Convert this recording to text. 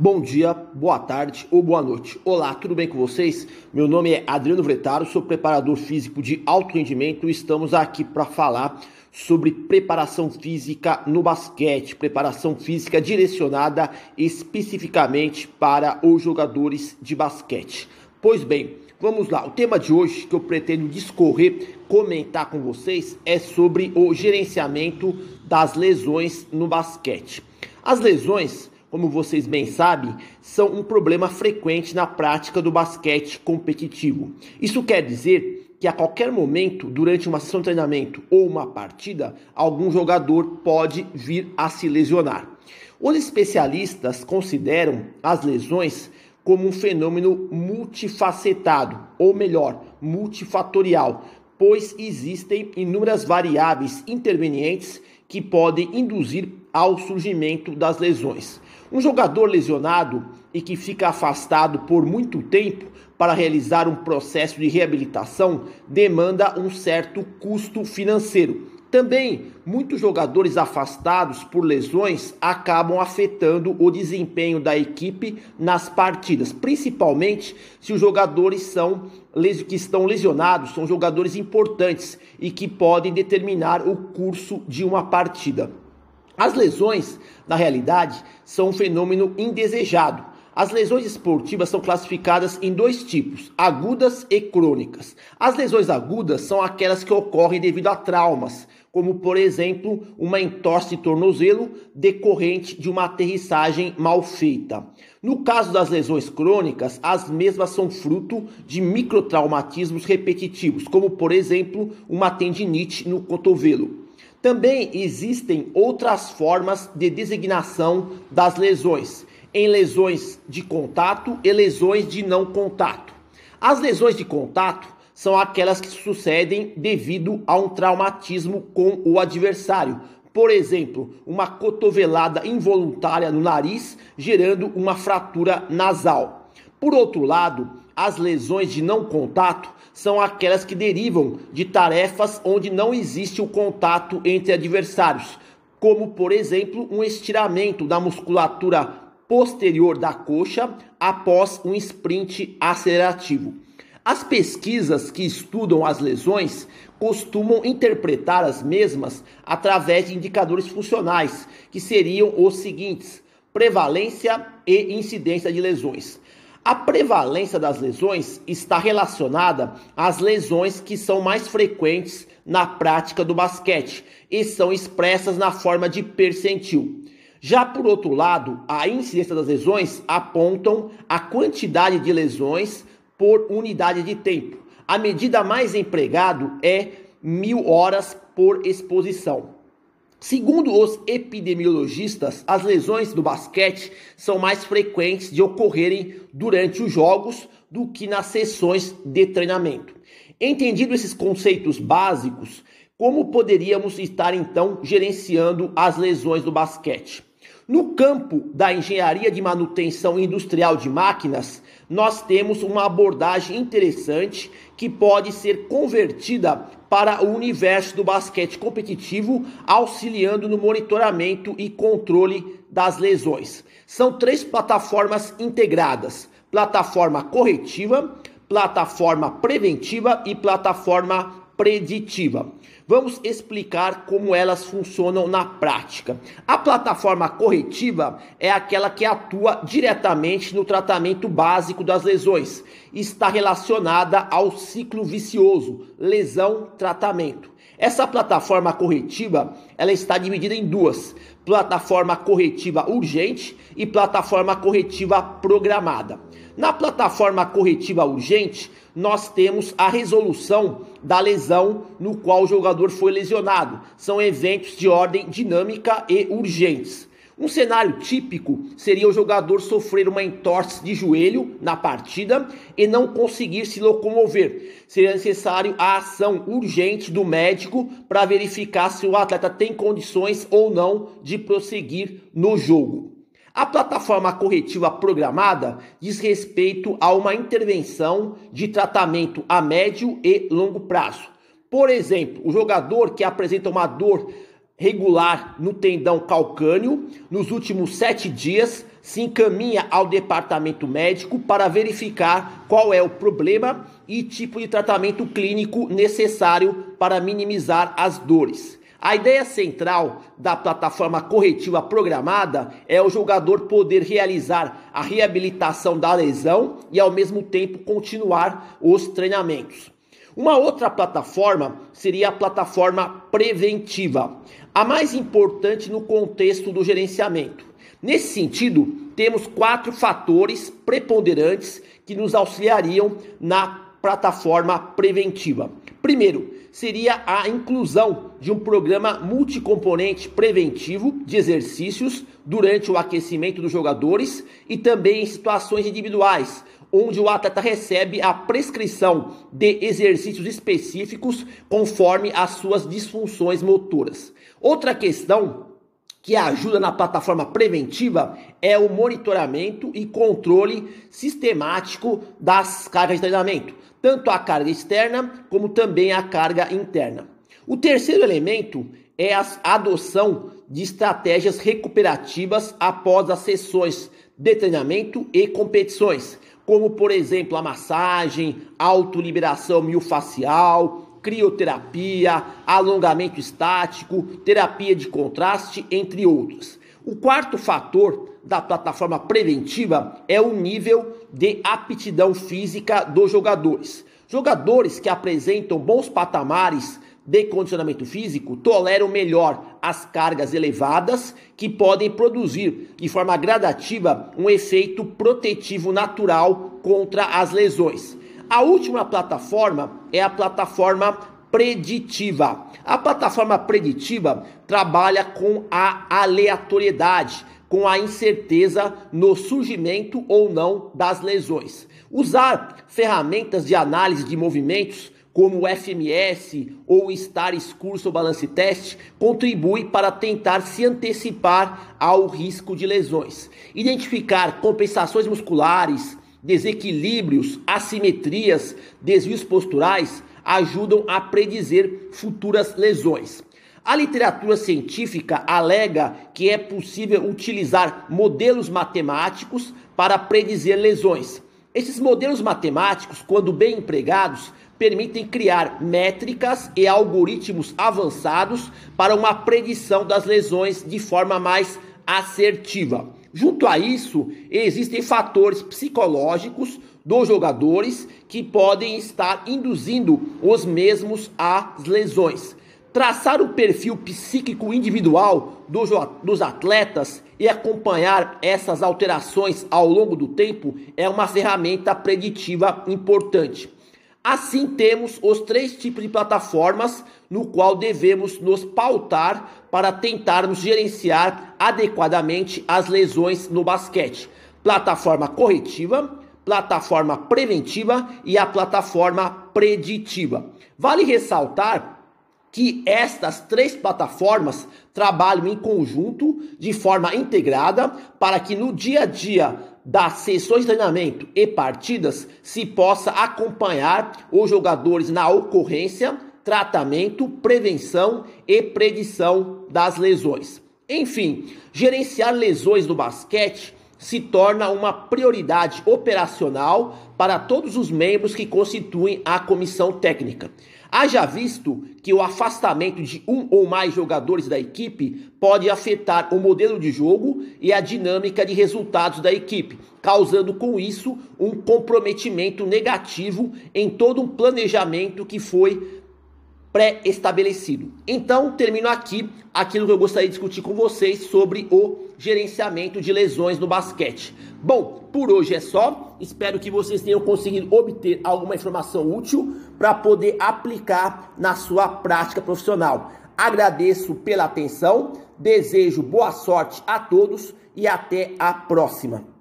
Bom dia, boa tarde ou boa noite. Olá, tudo bem com vocês? Meu nome é Adriano Vretaro, sou preparador físico de alto rendimento e estamos aqui para falar sobre preparação física no basquete, preparação física direcionada especificamente para os jogadores de basquete. Pois bem, vamos lá. O tema de hoje que eu pretendo discorrer, comentar com vocês é sobre o gerenciamento das lesões no basquete. As lesões como vocês bem sabem, são um problema frequente na prática do basquete competitivo. Isso quer dizer que a qualquer momento, durante uma sessão de treinamento ou uma partida, algum jogador pode vir a se lesionar. Os especialistas consideram as lesões como um fenômeno multifacetado, ou melhor, multifatorial, pois existem inúmeras variáveis intervenientes que podem induzir ao surgimento das lesões. Um jogador lesionado e que fica afastado por muito tempo para realizar um processo de reabilitação demanda um certo custo financeiro. Também, muitos jogadores afastados por lesões acabam afetando o desempenho da equipe nas partidas, principalmente se os jogadores são que estão lesionados são jogadores importantes e que podem determinar o curso de uma partida. As lesões, na realidade, são um fenômeno indesejado. As lesões esportivas são classificadas em dois tipos, agudas e crônicas. As lesões agudas são aquelas que ocorrem devido a traumas, como por exemplo, uma entorse de tornozelo decorrente de uma aterrissagem mal feita. No caso das lesões crônicas, as mesmas são fruto de microtraumatismos repetitivos, como por exemplo, uma tendinite no cotovelo. Também existem outras formas de designação das lesões, em lesões de contato e lesões de não contato. As lesões de contato são aquelas que sucedem devido a um traumatismo com o adversário. Por exemplo, uma cotovelada involuntária no nariz, gerando uma fratura nasal. Por outro lado, as lesões de não contato são aquelas que derivam de tarefas onde não existe o contato entre adversários, como por exemplo um estiramento da musculatura posterior da coxa após um sprint acelerativo. As pesquisas que estudam as lesões costumam interpretar as mesmas através de indicadores funcionais, que seriam os seguintes: prevalência e incidência de lesões. A prevalência das lesões está relacionada às lesões que são mais frequentes na prática do basquete e são expressas na forma de percentil. Já por outro lado, a incidência das lesões apontam a quantidade de lesões por unidade de tempo. A medida mais empregada é mil horas por exposição. Segundo os epidemiologistas, as lesões do basquete são mais frequentes de ocorrerem durante os jogos do que nas sessões de treinamento. Entendido esses conceitos básicos, como poderíamos estar então gerenciando as lesões do basquete? No campo da engenharia de manutenção industrial de máquinas, nós temos uma abordagem interessante que pode ser convertida para o universo do basquete competitivo, auxiliando no monitoramento e controle das lesões. São três plataformas integradas: plataforma corretiva, plataforma preventiva e plataforma preditiva. Vamos explicar como elas funcionam na prática. A plataforma corretiva é aquela que atua diretamente no tratamento básico das lesões. Está relacionada ao ciclo vicioso, lesão-tratamento. Essa plataforma corretiva, ela está dividida em duas: plataforma corretiva urgente e plataforma corretiva programada. Na plataforma corretiva urgente, nós temos a resolução da lesão no qual o jogador foi lesionado. São eventos de ordem dinâmica e urgentes. Um cenário típico seria o jogador sofrer uma entorse de joelho na partida e não conseguir se locomover. Seria necessário a ação urgente do médico para verificar se o atleta tem condições ou não de prosseguir no jogo. A plataforma corretiva programada diz respeito a uma intervenção de tratamento a médio e longo prazo. Por exemplo, o jogador que apresenta uma dor regular no tendão calcâneo nos últimos sete dias se encaminha ao departamento médico para verificar qual é o problema e tipo de tratamento clínico necessário para minimizar as dores. A ideia central da plataforma corretiva programada é o jogador poder realizar a reabilitação da lesão e ao mesmo tempo continuar os treinamentos. Uma outra plataforma seria a plataforma preventiva, a mais importante no contexto do gerenciamento. Nesse sentido, temos quatro fatores preponderantes que nos auxiliariam na plataforma preventiva. Primeiro, seria a inclusão de um programa multicomponente preventivo de exercícios durante o aquecimento dos jogadores e também em situações individuais, onde o atleta recebe a prescrição de exercícios específicos conforme as suas disfunções motoras. Outra questão que ajuda na plataforma preventiva é o monitoramento e controle sistemático das cargas de treinamento, tanto a carga externa como também a carga interna. O terceiro elemento é a adoção de estratégias recuperativas após as sessões de treinamento e competições, como por exemplo a massagem, autoliberação miofacial, crioterapia, alongamento estático, terapia de contraste, entre outros. O quarto fator da plataforma preventiva é o nível de aptidão física dos jogadores. Jogadores que apresentam bons patamares de condicionamento físico toleram melhor as cargas elevadas que podem produzir de forma gradativa um efeito protetivo natural contra as lesões. A última plataforma é a plataforma preditiva. A plataforma preditiva trabalha com a aleatoriedade, com a incerteza no surgimento ou não das lesões. Usar ferramentas de análise de movimentos como o FMS ou o Star Curso Balance Test, contribui para tentar se antecipar ao risco de lesões. Identificar compensações musculares, desequilíbrios, assimetrias, desvios posturais ajudam a predizer futuras lesões. A literatura científica alega que é possível utilizar modelos matemáticos para predizer lesões. Esses modelos matemáticos, quando bem empregados, permitem criar métricas e algoritmos avançados para uma predição das lesões de forma mais assertiva. Junto a isso, existem fatores psicológicos dos jogadores que podem estar induzindo os mesmos às lesões. Traçar o perfil psíquico individual dos, dos atletas e acompanhar essas alterações ao longo do tempo é uma ferramenta preditiva importante. Assim temos os três tipos de plataformas no qual devemos nos pautar para tentarmos gerenciar adequadamente as lesões no basquete. Plataforma corretiva, plataforma preventiva e a plataforma preditiva. Vale ressaltar que estas três plataformas trabalham em conjunto, de forma integrada, para que no dia a dia das sessões de treinamento e partidas se possa acompanhar os jogadores na ocorrência, tratamento, prevenção e predição das lesões. Enfim, gerenciar lesões no basquete se torna uma prioridade operacional para todos os membros que constituem a comissão técnica. Haja visto que o afastamento de um ou mais jogadores da equipe pode afetar o modelo de jogo e a dinâmica de resultados da equipe, causando com isso um comprometimento negativo em todo um planejamento que foi pré-estabelecido. Então, termino aqui aquilo que eu gostaria de discutir com vocês sobre o gerenciamento de lesões no basquete. Bom, por hoje é só. Espero que vocês tenham conseguido obter alguma informação útil para poder aplicar na sua prática profissional. Agradeço pela atenção, desejo boa sorte a todos e até a próxima.